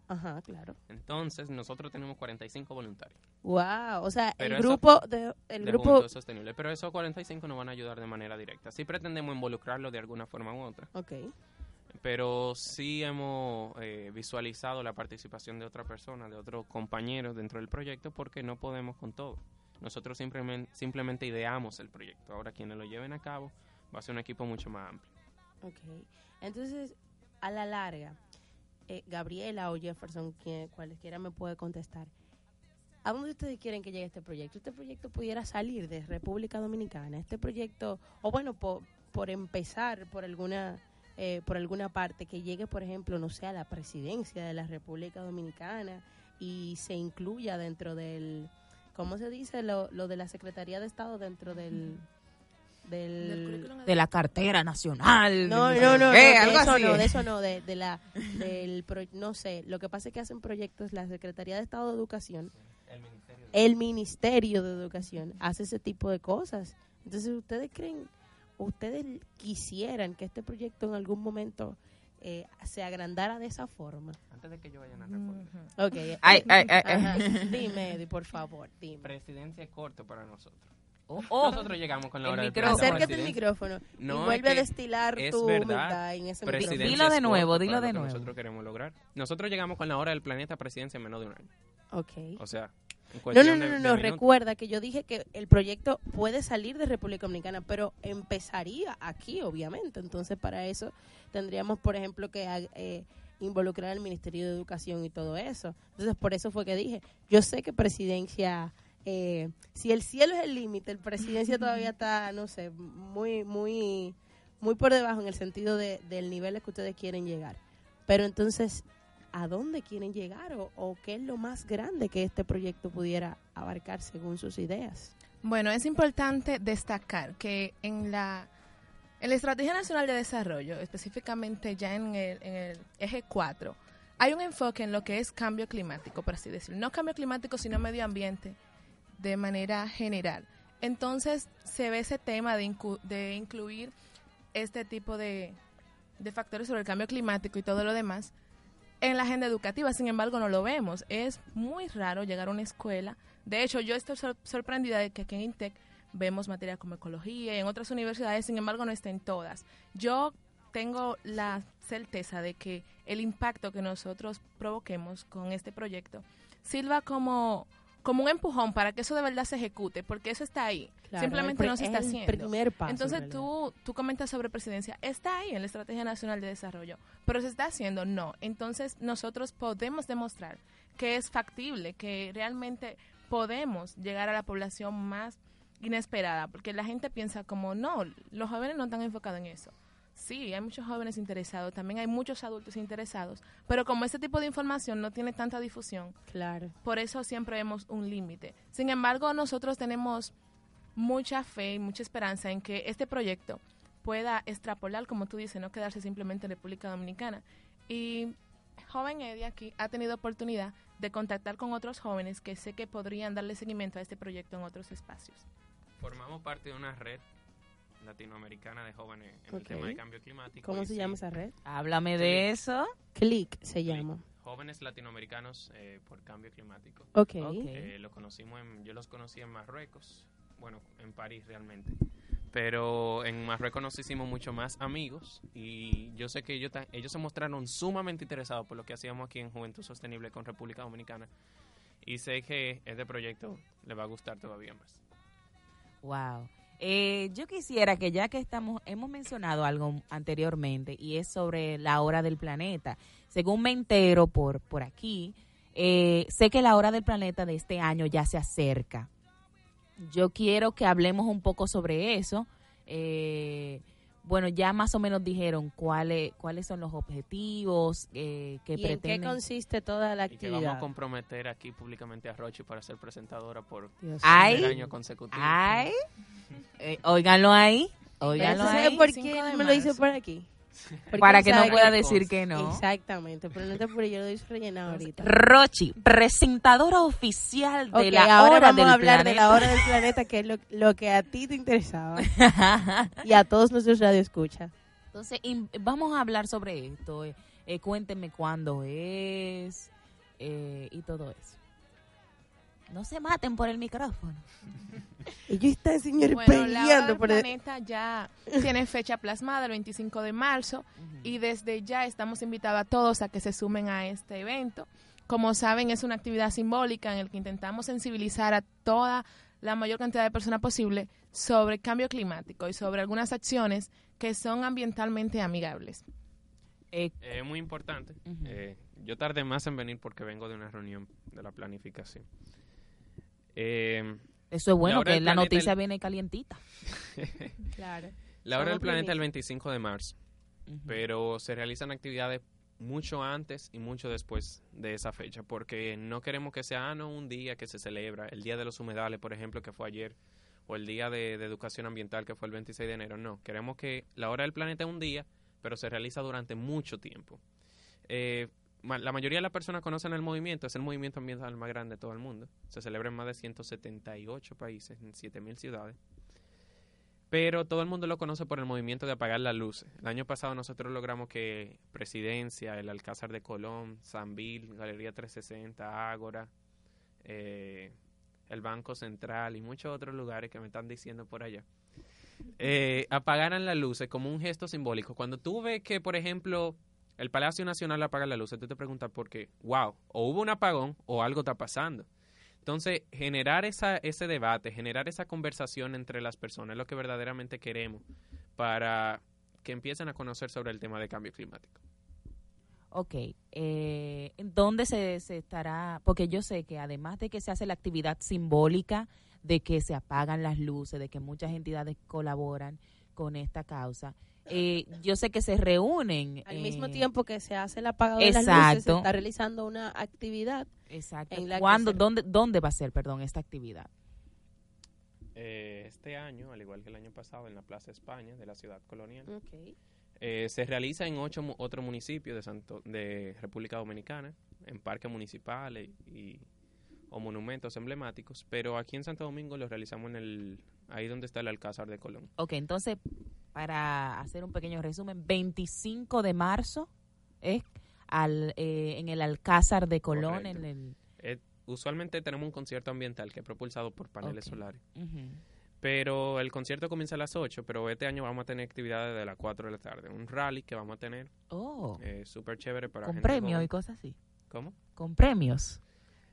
Ajá, claro. Entonces, nosotros tenemos 45 voluntarios. Wow, o sea, Pero el eso- grupo de el de grupo Juventud Sostenible. Pero esos 45 nos van a ayudar de manera directa. Sí pretendemos involucrarlo de alguna forma u otra. Ok. Pero sí hemos eh, visualizado la participación de otra persona, de otros compañeros dentro del proyecto, porque no podemos con todo. Nosotros simplemente, simplemente ideamos el proyecto. Ahora, quienes lo lleven a cabo, va a ser un equipo mucho más amplio. Ok. Entonces, a la larga, eh, Gabriela o Jefferson, quien, cualquiera me puede contestar. ¿A dónde ustedes quieren que llegue este proyecto? Este proyecto pudiera salir de República Dominicana. Este proyecto, o bueno, por, por empezar por alguna eh, por alguna parte, que llegue, por ejemplo, no sé, a la presidencia de la República Dominicana y se incluya dentro del, ¿cómo se dice? Lo, lo de la Secretaría de Estado dentro del... Del, De la cartera nacional. no, de no, no, de algo eso así. no, de eso no, de, de la, del, pro- no sé, lo que pasa es que hacen proyectos la Secretaría de Estado de Educación, el Ministerio de Educación hace ese tipo de cosas. Entonces, ¿ustedes creen, ustedes quisieran que este proyecto en algún momento eh, se agrandara de esa forma? Antes de que yo vaya a responder. Ok. Ay, ay, ay, Ajá. ay. Dime, Eddie, por favor, dime. Presidencia es corto para nosotros. Oh, oh. Nosotros llegamos con la El hora del micrófono. planeta Acércate al presidencia. micrófono No, y vuelve a destilar es tu verdad, humildad en ese presidencia micrófono. Dilo de nuevo, dilo de que nuevo. Nosotros queremos lograr. Nosotros llegamos con la hora del planeta presidencia en menos de un año. Ok. O sea, en No, cuestión no, no, no, de no, minutos. recuerda que yo dije que el proyecto puede salir de República Dominicana, pero empezaría aquí, obviamente. Entonces, para eso tendríamos, por ejemplo, que eh, involucrar al Ministerio de Educación y todo eso. Entonces, por eso fue que dije, yo sé que presidencia, eh, si el cielo es el límite, el presidencia todavía está, no sé, muy, muy, muy por debajo en el sentido de, del nivel que ustedes quieren llegar. Pero entonces, ¿a dónde quieren llegar o, o qué es lo más grande que este proyecto pudiera abarcar según sus ideas? Bueno, es importante destacar que en la, en la Estrategia Nacional de Desarrollo, específicamente ya en el, en el eje 4, hay un enfoque en lo que es cambio climático, por así decirlo. No cambio climático, sino medio ambiente de manera general. Entonces se ve ese tema de, de incluir este tipo de, de factores sobre el cambio climático y todo lo demás en la agenda educativa. Sin embargo, no lo vemos. Es muy raro llegar a una escuela. De hecho, yo estoy sor- sorprendida de que aquí en Intec vemos materias como ecología y en otras universidades, sin embargo, no está en todas. Yo tengo la certeza de que el impacto que nosotros provoquemos con este proyecto sirva como, como un empujón para que eso de verdad se ejecute, porque eso está ahí. Claro, Simplemente no se está el haciendo. primer paso, en Entonces tú, tú comentas sobre presidencia, está ahí en la Estrategia Nacional de Desarrollo, pero se está haciendo, no. Entonces nosotros podemos demostrar que es factible, que realmente podemos llegar a la población más inesperada, porque la gente piensa como, no, los jóvenes no están enfocados en eso. Sí, hay muchos jóvenes interesados, también hay muchos adultos interesados, pero como este tipo de información no tiene tanta difusión, Claro. por eso siempre vemos un límite. Sin embargo, nosotros tenemos mucha fe y mucha esperanza en que este proyecto pueda extrapolar, como tú dices, no quedarse simplemente en República Dominicana. Y Joven Eddie aquí ha tenido oportunidad de contactar con otros jóvenes que sé que podrían darle seguimiento a este proyecto en otros espacios. Formamos parte de una red latinoamericana de jóvenes en Ok. el tema de cambio climático. ¿Cómo se sí, llama esa red? Háblame de eso. Click se llama. Jóvenes latinoamericanos eh, por cambio climático. Ok. Eh, lo conocimos en- yo los conocí en Marruecos, bueno, en París realmente. Pero en Marruecos nos hicimos mucho más amigos y yo sé que ellos, ellos se mostraron sumamente interesados por lo que hacíamos aquí en Juventud Sostenible con República Dominicana. Y sé que este proyecto le va a gustar todavía más. Wow. Eh, yo quisiera que ya que estamos, hemos mencionado algo anteriormente y es sobre la hora del planeta. Según me entero por, por aquí, eh, sé que la hora del planeta de este año ya se acerca. Yo quiero que hablemos un poco sobre eso. Eh, bueno, ya más o menos dijeron cuáles cuáles son los objetivos eh, que ¿Y en qué pretenden. consiste toda la Y que vamos a actividad? comprometer aquí públicamente a Rochi para ser presentadora por primer año consecutivo. Ay, eh, óiganlo ahí, óiganlo ¿Pero ¿Sabe ahí. por 5 qué me lo marzo. por aquí? Porque Para que no pueda decir que no. Exactamente, pero no te apures, yo lo doy rellenado ahorita. Rochi, presentadora oficial de la ahora hora vamos del a hablar de planeta. la hora del planeta, que es lo, lo que a ti te interesaba. y a todos nuestros radioescuchas. Entonces, vamos a hablar sobre esto. eh, eh, cuéntenme cuándo es eh, y todo eso. No se maten por el micrófono. Ellos están, señores, Bueno, la hora peleando del por el- planeta ya tiene fecha plasmada el 25 de marzo y desde ya estamos invitados a todos a que se sumen a este evento. Como saben, es una actividad simbólica en la que intentamos sensibilizar a toda la mayor cantidad de personas posible sobre cambio climático y sobre algunas acciones que son ambientalmente amigables. Eh, Es muy importante. Eh, yo tardé más en venir porque vengo de una reunión de la planificación. Eh, eso es bueno, La que la planeta, noticia el- viene calientita. Claro. la hora del planeta el primicia. 25 de marzo, pero se realizan actividades mucho antes y mucho después de esa fecha, porque no queremos que sea ah, no, un día que se celebra, el Día de los Humedales, por ejemplo, que fue ayer, o el Día de, de Educación Ambiental, que fue el 26 de enero. No, queremos que la hora del planeta es un día, pero se realiza durante mucho tiempo. Eh, la mayoría de las personas conocen el movimiento, es el movimiento ambiental más grande de todo el mundo. Se celebra en más de 178 países, en 7.000 ciudades. Pero todo el mundo lo conoce por el movimiento de apagar las luces. El año pasado nosotros logramos que Presidencia, el Alcázar de Colón, Sanvil, Galería 360, Ágora, eh, el Banco Central y muchos otros lugares que me están diciendo por allá, eh, apagaran las luces como un gesto simbólico. Cuando tú ves que, por ejemplo, el Palacio Nacional apaga las luces, tú te preguntas por qué, wow, o hubo un apagón o algo está pasando. Entonces, generar esa, ese debate, generar esa conversación entre las personas es lo que verdaderamente queremos para que empiecen a conocer sobre el tema de cambio climático. Ok, eh, ¿en ¿dónde se, se estará? Porque yo sé que además de que se hace la actividad simbólica, de que se apagan las luces, de que muchas entidades colaboran con esta causa, eh, yo sé que se reúnen. Al mismo eh, tiempo que se hace el apagado de las luces, se Exacto. está realizando una actividad. Exacto. en la que ¿Cuándo, se- dónde, ¿Dónde va a ser, perdón, esta actividad? Eh, este año, al igual que el año pasado, en la Plaza España de la ciudad colonial, eh, se realiza en ocho mu- otros municipios de, Santo, de República Dominicana, en parques municipales y, o monumentos emblemáticos, pero aquí en Santo Domingo lo realizamos en el ahí donde está el Alcázar de Colón. Ok, entonces, para hacer un pequeño resumen, 25 de marzo es al, eh, en el Alcázar de Colón, Correcto. en el... Eh, usualmente tenemos un concierto ambiental que es propulsado por paneles solares. Pero el concierto comienza a las 8, pero este año vamos a tener actividades de las 4 de la tarde. Un rally que vamos a tener Oh, eh, súper chévere para con gente premios joven. y cosas así. ¿Cómo? Con premios.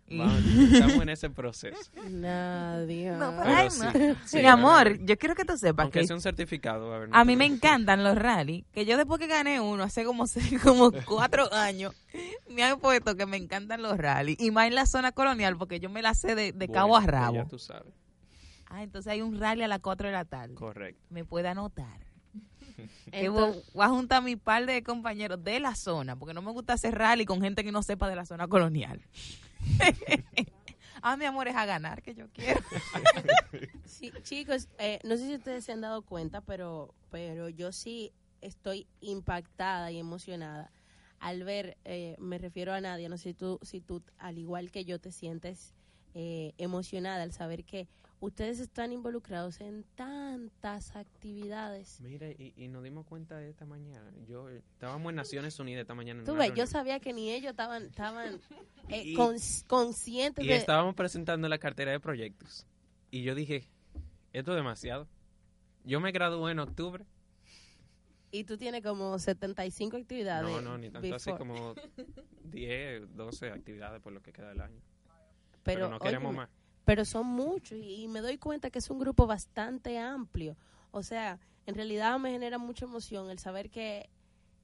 Vamos, estamos en ese proceso. Nadie. No, pero Pero ay, sí, no. sí, Mi amor, yo quiero que tú sepas Aunque que sea un certificado. a no a te mí me preocupes. encantan los rally, que yo después que gané uno, hace como, seis- como cuatro años, me han puesto que me encantan los rally. Y más en la zona colonial, porque yo me la sé de, de cabo a Bueno, pues rabo. Ya tú sabes. Ah, entonces hay un rally a las 4 de la tarde. Correcto. Me puede anotar. Que Entonces- voy a juntar a mi par de compañeros de la zona, porque no me gusta hacer rally con gente que no sepa de la zona colonial. ah, mi amor, es a ganar que yo quiero. Sí, chicos, eh, no sé si ustedes se han dado cuenta, pero, pero yo sí estoy impactada y emocionada al ver, eh, me refiero a Nadia, no sé si tú, si tú al igual que yo te sientes eh, emocionada al saber que ustedes están involucrados en tantas actividades. Mira, y, y nos dimos cuenta de esta mañana. Yo estábamos en Naciones Unidas esta mañana. Tú ves, yo sabía que ni ellos estaban, estaban eh, Y- cons- conscientes Y de... estábamos presentando la cartera de proyectos. Y yo dije, esto es demasiado. Yo me gradué en octubre. Y tú tienes como 75 actividades. No, no, ni tanto así como 10, 12 actividades por lo que queda del año. Pero, Pero, no queremos más. Pero son muchos y, me doy cuenta que es un grupo bastante amplio. O sea, en realidad me genera mucha emoción el saber que,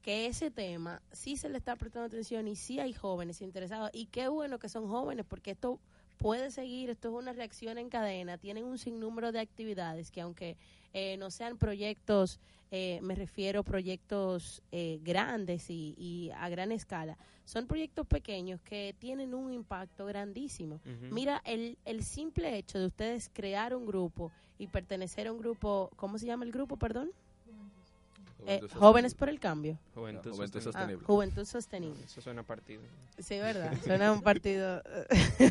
que ese tema sí se le está prestando atención y sí hay jóvenes interesados. Y qué bueno que son jóvenes porque esto puede seguir, esto es una reacción en cadena, tienen un sinnúmero de actividades que aunque eh, no sean proyectos, eh, me refiero a proyectos eh, grandes y, y a gran escala, son proyectos pequeños que tienen un impacto grandísimo. Mira, el, el simple hecho de ustedes crear un grupo y pertenecer a un grupo, ¿cómo se llama el grupo, perdón? Eh, Jóvenes por el Cambio. Juventud, No, Juventud Sostenible. Ah. Juventud Sostenible. Eso suena a partido. Sí, ¿verdad? Suena a un partido...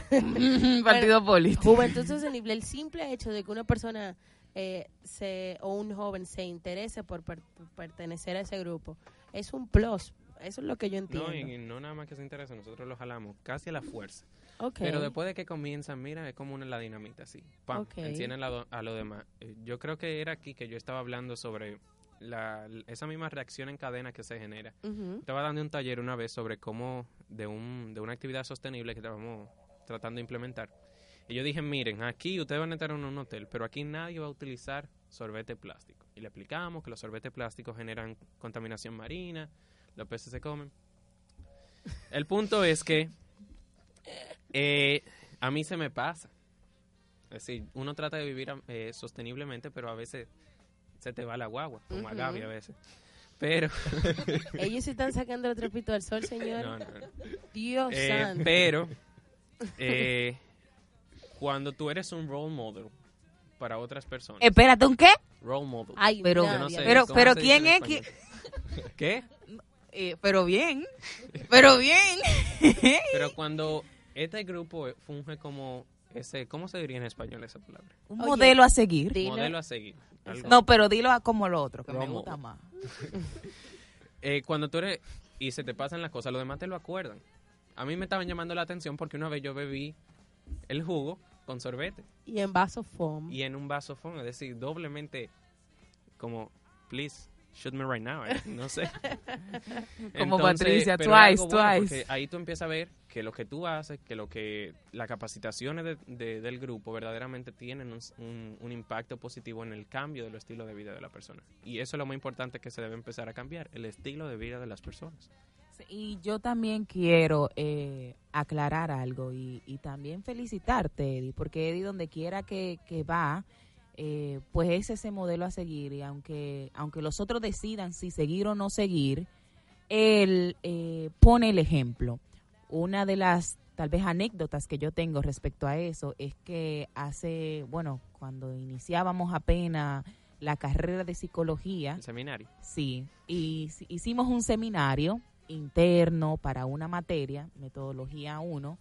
Partido político. Juventud Sostenible, el simple hecho de que una persona eh, se, o un joven se interese por, per- por pertenecer a ese grupo, es un plus. Eso es lo que yo entiendo. No, y no nada más que se interesa, nosotros lo jalamos casi a la fuerza. Ok. Pero después de que comienzan, mira, es como una la dinamita así. Pam, Ok. encienden a lo demás. Eh, Yo creo que era aquí que yo estaba hablando sobre la, esa misma reacción en cadena que se genera. Estaba dando un taller una vez sobre cómo de, un, de una actividad sostenible que estábamos tratando de implementar. Y yo dije, miren, aquí ustedes van a estar en un hotel, pero aquí nadie va a utilizar sorbete plástico. Y le explicamos que los sorbetes plásticos generan contaminación marina, los peces se comen. El punto es que eh, a mí se me pasa. Es decir, uno trata de vivir eh, sosteniblemente, pero a veces se te va la guagua, como a Ujú. Gaby a veces. Pero, Ellos se están sacando el trapito al sol, señor. no, no, no. Dios Eh, santo. pero eh, cuando tú eres un role model para otras personas, Espérate, ¿un qué? role model. Ay, pero- sé pero- pero ¿quién es. ¿Qué? Eh, pero bien, pero bien. Pero cuando este grupo funge como ese, ¿cómo se diría en español esa palabra? Un Oye, modelo a seguir. Dilo. Modelo a seguir. algo. No, pero dilo a como lo otro, que me gusta más. Eh, cuando tú eres y se te pasan las cosas, los demás te lo acuerdan. A mí me estaban llamando la atención porque una vez yo bebí el jugo con sorbete Y en vaso foam. y en un vaso fondo, es decir, doblemente como, please, shoot me right now. eh, No sé. Como Patricia, pero es twice, bueno twice. ahí tú empiezas a ver que lo que tú haces, que lo que las capacitaciones de- de- del grupo verdaderamente tienen un, un- un impacto positivo en el cambio del estilo de vida de la persona. Y eso es lo más importante que se debe empezar a cambiar, el estilo de vida de las personas. Sí, Y yo también quiero eh, aclarar algo y, y también felicitarte, Eddie, porque Eddie donde quiera que, que va, eh, pues es ese modelo a seguir y aunque, aunque los otros decidan si seguir o no seguir, él eh, pone el ejemplo. Una de las tal vez anécdotas que yo tengo respecto a eso es que hace, bueno, cuando iniciábamos apenas la carrera de psicología, El seminario. Sí, y hicimos un seminario interno para una materia, metodología 1,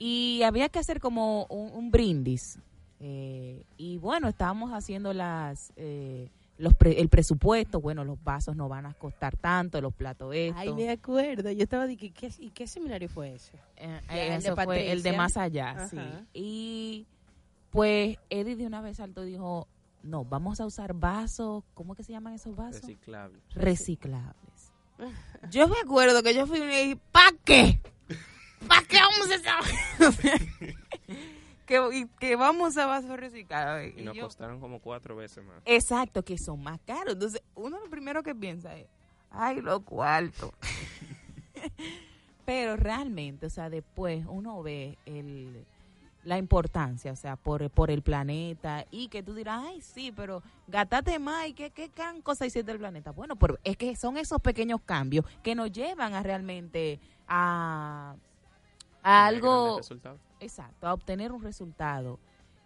y había que hacer como un, un brindis. Eh, y bueno, estábamos haciendo las eh, los pre- el presupuesto, bueno, los vasos no van a costar tanto, los platos esto. Ay, me acuerdo. Yo estaba de que, ¿qué, ¿y qué seminario fue ese? Eh, Ya, el de eso fue el de más allá, sí. Y pues Eddie de una vez saltó y dijo, no, vamos a usar vasos, ¿cómo que se llaman esos vasos? Reciclable. reciclables. Yo me acuerdo que yo fui y dije, ¿para qué? ¿Para qué vamos a usar? que, que vamos a vasos reciclables. Y Y nos yo- costaron como cuatro veces más. Exacto, que son más caros. Entonces, uno lo primero que piensa es, ay, los cuartos. Pero realmente, o sea, después uno ve el, la importancia, o sea, por, por el planeta y que tú dirás, ay, sí, pero gastate más y qué, qué gran cosa hiciste el planeta. Bueno, pero es que son esos pequeños cambios que nos llevan a realmente a, algo. Exacto, a obtener un resultado.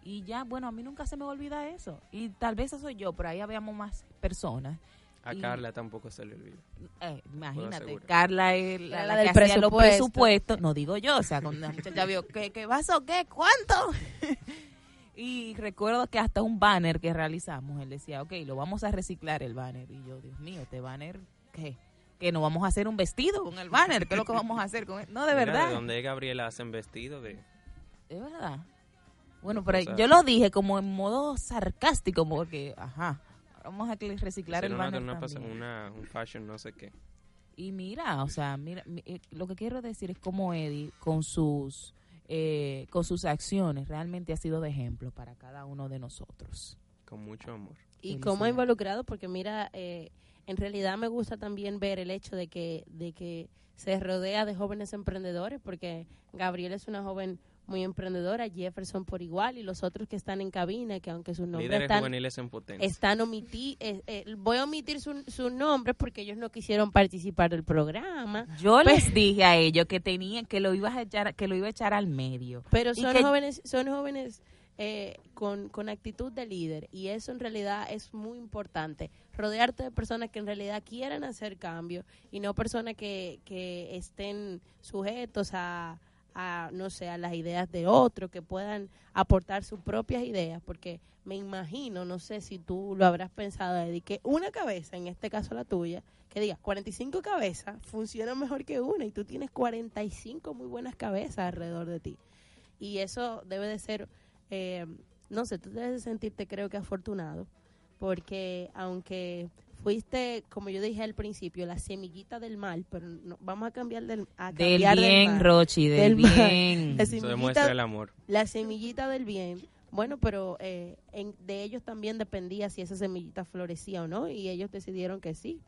Y ya, bueno, a mí nunca se me olvida eso. Y tal vez eso soy yo, pero ahí habíamos más personas. A Y- Carla tampoco se le olvida. Eh, imagínate. Carla es la, la la del que hacía los presupuesto. presupuestos. No digo yo, o sea, cuando la muchacha vio, ¿qué, qué vaso qué? ¿Cuánto? y recuerdo que hasta un banner que realizamos, él decía, ok, lo vamos a reciclar el banner. Y yo, Dios mío, este banner, ¿qué? Que no vamos a hacer un vestido con el banner, ¿qué es lo que vamos a hacer con él? No, de Mira, verdad. De donde Gabriela hacen vestido de... Es verdad. Bueno, pero yo lo dije como en modo sarcástico, porque, ajá, vamos a que reciclar el banner una, también. una- un fashion no sé qué. Y mira, o sea, mira, mi- eh, lo que quiero decir es como Eddie con sus eh, con sus acciones realmente ha sido de ejemplo para cada uno de nosotros. Con mucho amor. Y cómo ha involucrado, porque mira, eh, en realidad me gusta también ver el hecho de que, de que se rodea de jóvenes emprendedores, porque Gabriel es una joven muy emprendedora, Jefferson por igual, y los otros que están en cabina, que aunque sus nombres Líderes están, juveniles en potencia. están omití, eh, eh, voy a omitir sus su nombres porque ellos no quisieron participar del programa, Yo Pues- les dije a ellos que tenían que lo ibas a echar que lo iba a echar al medio. pero son que- jóvenes, son jóvenes eh, con, con actitud de líder y eso en realidad es muy importante. Rodearte de personas que en realidad quieran hacer cambio y no personas que, que estén sujetos a, a, no sé, a las ideas de otros, que puedan aportar sus propias ideas, porque me imagino, no sé si tú lo habrás pensado, Eddie, que una cabeza, en este caso la tuya, que diga 45 cabezas, funciona mejor que una y tú tienes 45 muy buenas cabezas alrededor de ti. Y eso debe de ser, eh, no sé, tú debes de sentirte creo que afortunado, porque aunque fuiste, como yo dije al principio, la semillita del mal, pero no- vamos a cambiar del, a Del cambiar del bien, mal. Rochi, del, Del mal. bien. La Eso demuestra el amor. la semillita del bien. Bueno, pero eh, en- de ellos también dependía si esa semillita florecía o no, y ellos decidieron que sí.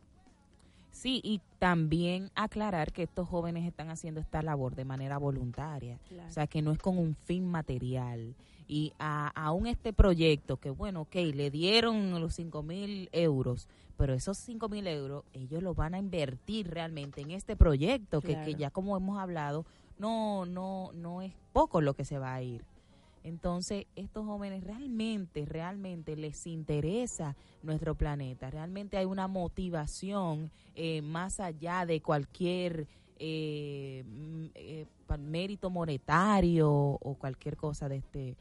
Sí, y también aclarar que estos jóvenes están haciendo esta labor de manera voluntaria, Claro. o sea, que no es con un fin material. Y a, aún este proyecto, que bueno, ok, le dieron los 5 mil euros, pero esos 5 mil euros ellos los van a invertir realmente en este proyecto, que, que ya como hemos hablado, no, no, no es poco lo que se va a ir. Entonces, estos jóvenes realmente, realmente les interesa nuestro planeta. Realmente hay una motivación eh, más allá de cualquier eh, eh, mérito monetario o cualquier cosa de este,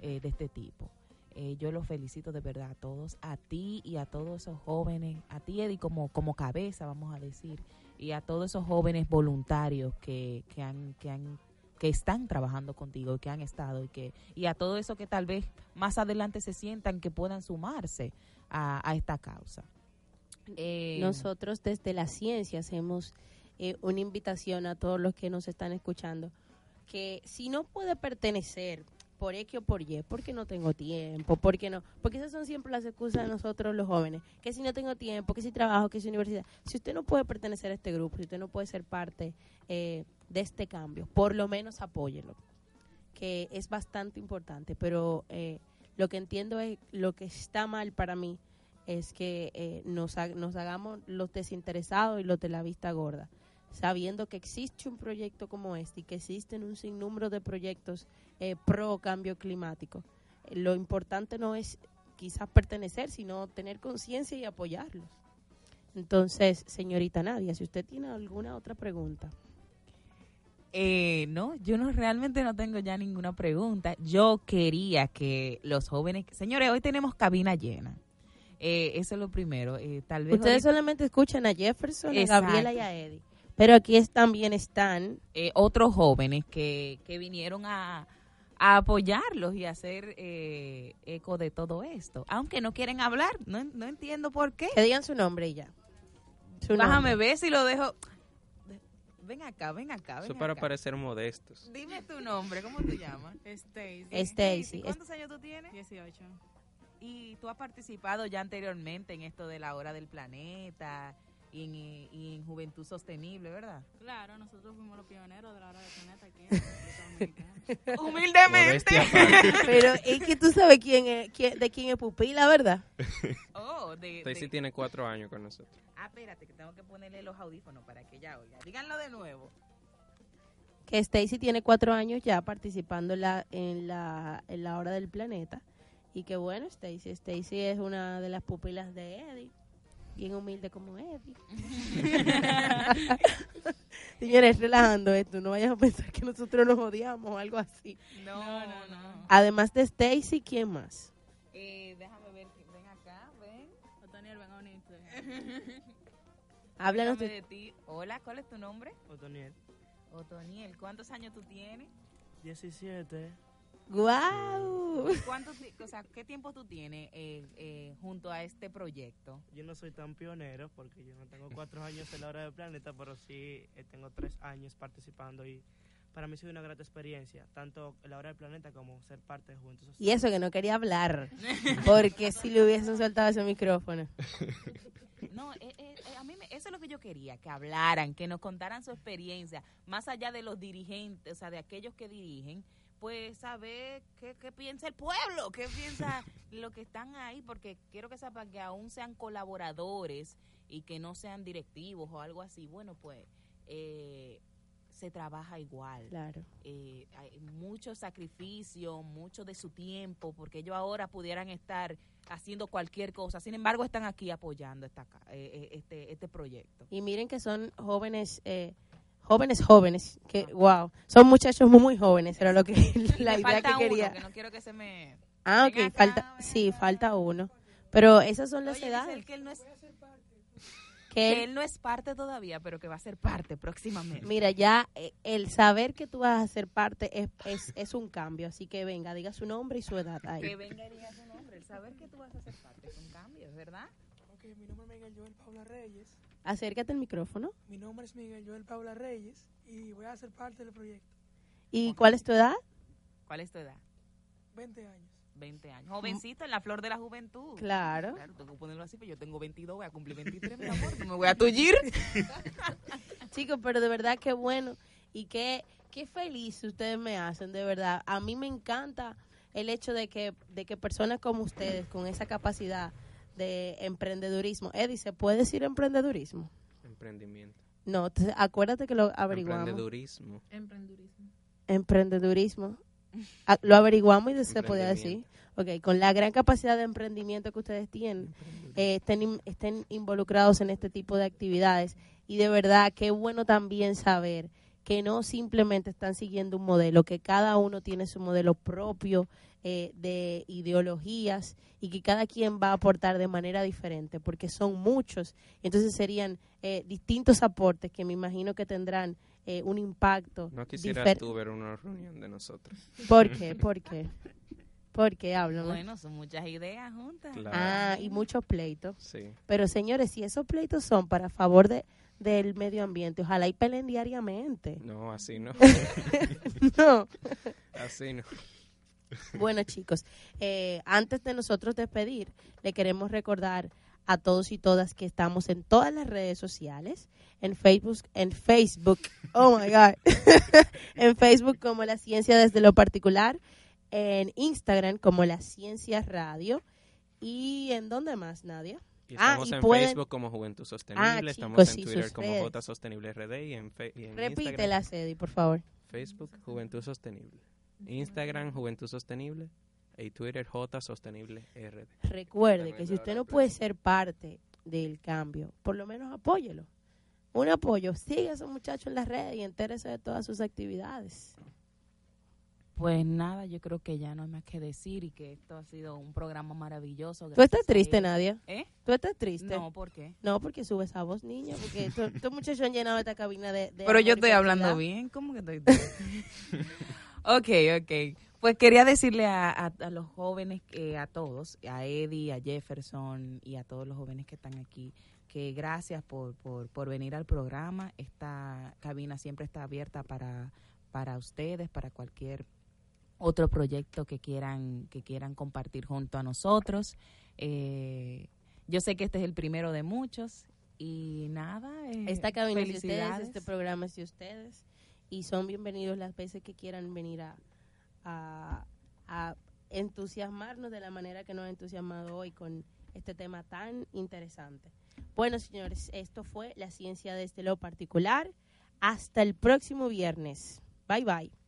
eh, de este tipo. Eh, yo los felicito de verdad a todos, a ti y a todos esos jóvenes, a ti Eddie como, como cabeza, vamos a decir, y a todos esos jóvenes voluntarios que, que han, que han que están trabajando contigo y que han estado y que y a todo eso que tal vez más adelante se sientan que puedan sumarse a, esta causa. Eh, Nosotros desde la ciencia hacemos eh, una invitación a todos los que nos están escuchando que si no puede pertenecer por X o por Y, porque no tengo tiempo, porque no, porque esas son siempre las excusas de nosotros los jóvenes, que si no tengo tiempo, que si trabajo, que si universidad, si usted no puede pertenecer a este grupo, si usted no puede ser parte eh, de este cambio, por lo menos apóyelo, que es bastante importante, pero eh, lo que entiendo es lo que está mal para mí es que eh, nos, nos hagamos los desinteresados y los de la vista gorda, sabiendo que existe un proyecto como este y que existen un sinnúmero de proyectos eh, pro cambio climático. Lo importante no es quizás pertenecer, sino tener conciencia y apoyarlos. Entonces, señorita Nadia, si usted tiene alguna otra pregunta. Eh, no, yo no realmente no tengo ya ninguna pregunta. Yo quería que los jóvenes, señores, hoy tenemos cabina llena. Eh, eso es lo primero. Eh, tal vez Ustedes ahorita- solamente escuchan a Jefferson, a. Gabriela y a Eddie. Pero aquí es- también están eh, otros jóvenes que, que vinieron a, a apoyarlos y hacer eh, eco de todo esto. Aunque no quieren hablar, no, no entiendo por qué. que digan su nombre y ya. Su Déjame nombre. ver si lo dejo. Ven acá, ven acá, Eso ven para acá. parecer modestos. Dime tu nombre, ¿cómo te llamas? Stacy. Stacy. ¿Cuántos años tú tienes? 18. Y tú has participado ya anteriormente en esto de la hora del planeta y en, y en Juventud Sostenible, ¿verdad? Claro, nosotros fuimos los pioneros de la hora del planeta aquí en República Dominicana. Humildemente. Pero es que tú sabes quién es, quién- de quién es pupila, ¿verdad? Oh, de, Stacy de- tiene cuatro años con nosotros. Ah, espérate, que tengo que ponerle los audífonos para que ella oiga. Díganlo de nuevo. Que Stacy tiene cuatro años ya participando en la, en la, en la hora del planeta. Y que bueno, Stacy, Stacy es una de las pupilas de Eddie. Bien humilde como Eddie. Señores, relajando esto, no vayas a pensar que nosotros nos odiamos o algo así. No, no, no. Además de Stacy, ¿quién más? Eh, déjame ver, ven acá, ven. Otoniel, ven a unirte. Háblanos de... de ti. Hola, ¿cuál es tu nombre? Otoniel. Otoniel. ¿Cuántos años tú tienes? 17. ¡Guau! ¿Y cuánto o sea, ¿Qué tiempo tú tienes eh, eh, junto a este proyecto? Yo no soy tan pionero porque yo no tengo cuatro años en la hora del planeta, pero sí eh, tengo tres años participando y para mí ha sido una grata experiencia, tanto en la hora del planeta como ser parte de Juventud Social. Y eso que no quería hablar, porque si le hubiesen soltado ese micrófono. No, eh, eh, eh, a mí me- eso es lo que yo quería, que hablaran, que nos contaran su experiencia, más allá de los dirigentes, o sea, de aquellos que dirigen, pues saber qué, qué piensa el pueblo, qué piensa lo que están ahí, porque quiero que sepan que aún sean colaboradores y que no sean directivos o algo así, bueno, pues eh, se trabaja igual. Claro. Eh, hay mucho sacrificio, mucho de su tiempo, porque ellos ahora pudieran estar haciendo cualquier cosa. Sin embargo, están aquí apoyando esta, ca- eh, eh, este, este proyecto. Y miren que son jóvenes, eh, jóvenes jóvenes, que wow, son muchachos muy, muy jóvenes, era lo que la Me idea falta que quería. uno, que no quiero que se me... Ah, ok, acá, falta, sí, falta uno. Pero esas son las Oye, dice edades. él que él no es Que que él- él no es parte todavía, pero que va a ser parte próximamente. mira, ya eh, el saber que tú vas a ser parte es, es, es un cambio. Así que venga, diga su nombre y su edad que ahí. venga y diga su nombre, el saber que tú vas a ser parte es un cambio, ¿verdad? Ok, mi nombre es Miguel Joel Paula Reyes. Acércate al micrófono. Mi nombre es Miguel Joel Paula Reyes y voy a ser parte del proyecto. ¿Y cuál es tu edad? ¿Cuál es tu edad? 20 años. 20 años. Jovencito en la flor de la juventud. Claro. Claro, tengo que ponerlo así, pero yo tengo 22, voy a cumplir 23, mi amor, no me voy a tullir. Chicos, pero de verdad que bueno y qué, qué feliz ustedes me hacen, de verdad. A mí me encanta el hecho de que, de que personas como ustedes, con esa capacidad de emprendedurismo, Eddie, ¿se puede decir emprendedurismo? Emprendimiento. No, te- acuérdate que lo averiguamos. Emprendedurismo. Emprendedurismo. Ah, Lo averiguamos y se podía decir. Ok, con la gran capacidad de emprendimiento que ustedes tienen, eh, estén, in- estén involucrados en este tipo de actividades. Y de verdad, qué bueno también saber que no simplemente están siguiendo un modelo, que cada uno tiene su modelo propio eh, de ideologías y que cada quien va a aportar de manera diferente, porque son muchos. Entonces serían eh, distintos aportes que me imagino que tendrán eh, un impacto. No quisieras difer- tú ver una reunión de nosotros. ¿Por qué? ¿Por qué? ¿Por qué? Háblame. Bueno, son muchas ideas juntas. Claro. Ah, y muchos pleitos. Sí. Pero señores, si esos pleitos son para favor de, del medio ambiente, ojalá y peleen diariamente. No, así no. no. Así no. Bueno, chicos, eh, antes de nosotros despedir, le queremos recordar a todos y todas que estamos en todas las redes sociales, en Facebook, en Facebook, oh my God, en Facebook como La Ciencia desde lo particular, en Instagram como La Ciencia Radio y en dónde más, Nadia. Y Ah, estamos y en pueden- Facebook como Juventud Sostenible, Ah, estamos chicos, en Twitter como. J Sostenible RD y en, fe- y en Repítela. Cedi, por favor. Facebook Juventud Sostenible. Instagram Juventud Sostenible y Twitter J Sostenible RD. Recuerde que si usted no puede ser parte del cambio, por lo menos apóyelo. Un apoyo, siga a esos muchachos en las redes y entérese de todas sus actividades. Pues nada, yo creo que ya no hay más que decir y que esto ha sido un programa maravilloso. ¿Tú estás a triste. Nadia? ¿Eh? ¿Tú estás triste? No, ¿por qué? No, porque sube esa voz, niña, porque estos muchachos han llenado esta cabina de... de Pero yo estoy hablando bien, ¿cómo que estoy? ok, ok. Pues quería decirle a, a- a los jóvenes, eh, a todos, a Eddie, a Jefferson y a todos los jóvenes que están aquí, que gracias por, por, por venir al programa. Esta cabina siempre está abierta para, para ustedes, para cualquier otro proyecto que quieran que quieran compartir junto a nosotros. Eh, yo sé que este es el primero de muchos y nada. eh, Esta cabina es de ustedes, este programa es de ustedes y son bienvenidos las veces que quieran venir a, a, a entusiasmarnos de la manera que nos ha entusiasmado hoy con este tema tan interesante. Bueno, señores, esto fue la ciencia desde lo particular. Hasta el próximo viernes. Bye bye.